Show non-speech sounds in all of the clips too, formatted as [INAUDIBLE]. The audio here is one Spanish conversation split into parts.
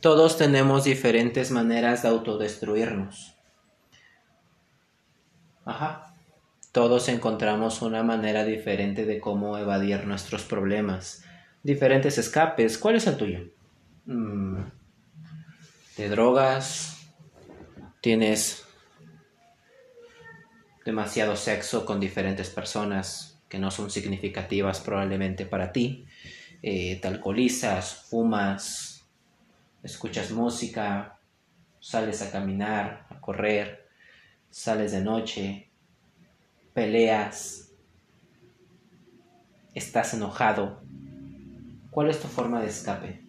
Todos tenemos diferentes maneras de autodestruirnos. Ajá. Todos encontramos una manera diferente de cómo evadir nuestros problemas. Diferentes escapes. ¿Cuál es el tuyo? Mm, ¿De drogas? ¿Tienes demasiado sexo con diferentes personas que no son significativas probablemente para ti? Eh, ¿Te alcoholizas? ¿Fumas? Escuchas música, sales a caminar, a correr, sales de noche, peleas, estás enojado. ¿Cuál es tu forma de escape?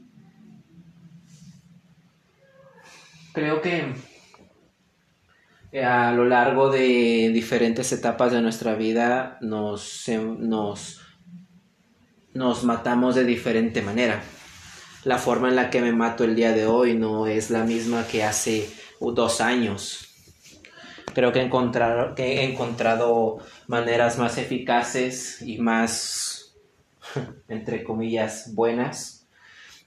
Creo que eh, a lo largo de diferentes etapas de nuestra vida nos, nos, nos matamos de diferente manera la forma en la que me mato el día de hoy no es la misma que hace dos años. Creo que he encontrado, que maneras más eficaces y más, [LAUGHS] entre comillas, buenas,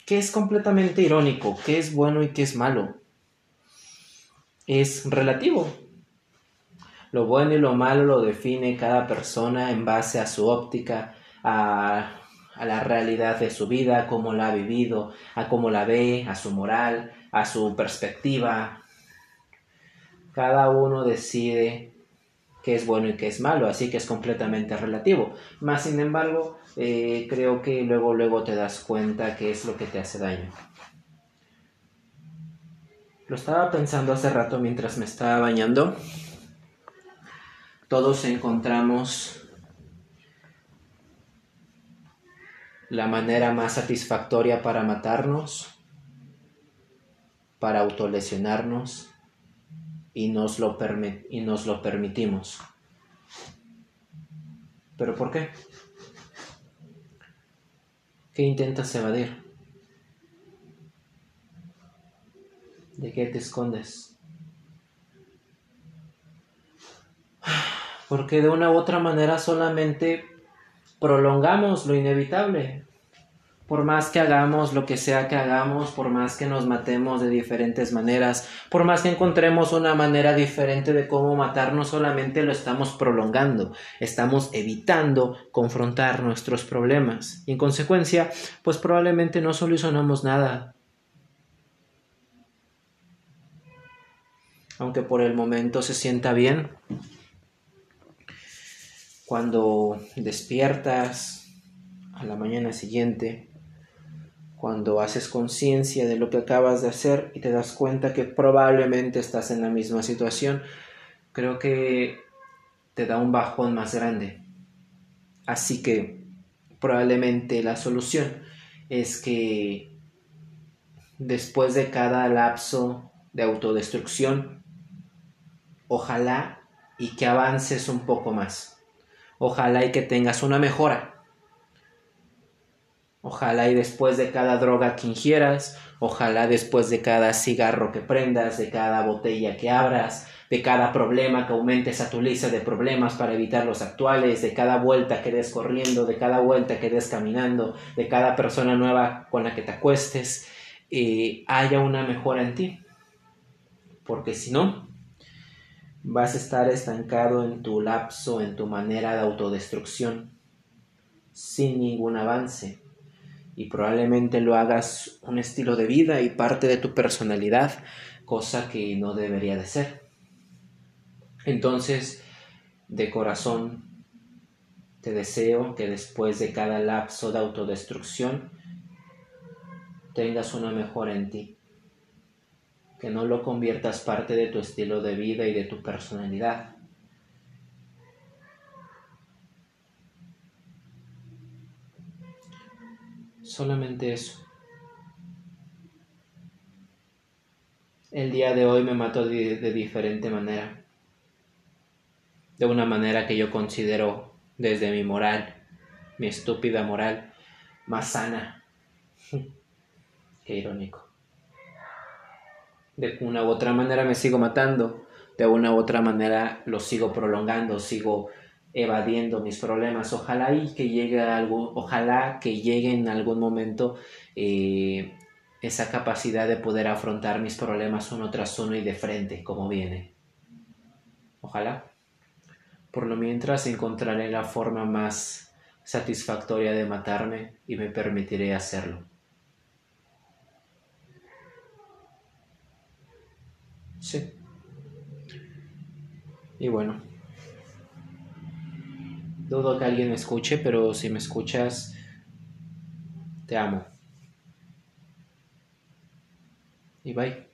que es completamente irónico, qué es bueno y qué es malo. Es relativo. Lo bueno y lo malo lo define cada persona en base a su óptica, a a la realidad de su vida, cómo la ha vivido, a cómo la ve, a su moral, a su perspectiva. Cada uno decide qué es bueno y qué es malo, así que es completamente relativo. Más sin embargo, eh, creo que luego luego te das cuenta qué es lo que te hace daño. Lo estaba pensando hace rato mientras me estaba bañando. Todos encontramos la manera más satisfactoria para matarnos, para autolesionarnos y nos lo, y nos lo permitimos. ¿Pero por qué? ¿Qué intentas evadir? ¿De qué te escondes? Porque de una u otra manera solamente prolongamos lo inevitable. Por más que hagamos lo que sea que hagamos, por más que nos matemos de diferentes maneras, por más que encontremos una manera diferente de cómo matarnos, solamente lo estamos prolongando, estamos evitando confrontar nuestros problemas y en consecuencia, pues probablemente no solucionamos nada. Aunque por el momento se sienta bien, cuando despiertas a la mañana siguiente, cuando haces conciencia de lo que acabas de hacer y te das cuenta que probablemente estás en la misma situación, creo que te da un bajón más grande. Así que probablemente la solución es que después de cada lapso de autodestrucción, ojalá y que avances un poco más Ojalá y que tengas una mejora. Ojalá y después de cada droga que ingieras, ojalá después de cada cigarro que prendas, de cada botella que abras, de cada problema que aumentes a tu lista de problemas para evitar los actuales, de cada vuelta que des corriendo, de cada vuelta que des caminando, de cada persona nueva con la que te acuestes, eh, haya una mejora en ti. Porque si no, vas a estar estancado en tu lapso, en tu manera de autodestrucción, sin ningún avance. Y probablemente lo hagas un estilo de vida y parte de tu personalidad, cosa que no debería de ser. Entonces, de corazón, te deseo que después de cada lapso de autodestrucción tengas una mejora en ti que no lo conviertas parte de tu estilo de vida y de tu personalidad. Solamente eso. El día de hoy me mato de, de, diferente manera. De una manera que yo considero desde mi moral, mi estúpida moral, más sana. [LAUGHS] Qué irónico de una u otra manera me sigo matando, de una u otra manera lo sigo prolongando, sigo evadiendo mis problemas. Ojalá y que llegue algo, ojalá que llegue en algún momento eh, esa capacidad de poder afrontar mis problemas uno tras uno y de frente, como viene. Ojalá. Por lo mientras encontraré la forma más satisfactoria de matarme y me permitiré hacerlo. Sí. Y bueno. Dudo que alguien me escuche, pero si me escuchas, te amo. Y bye.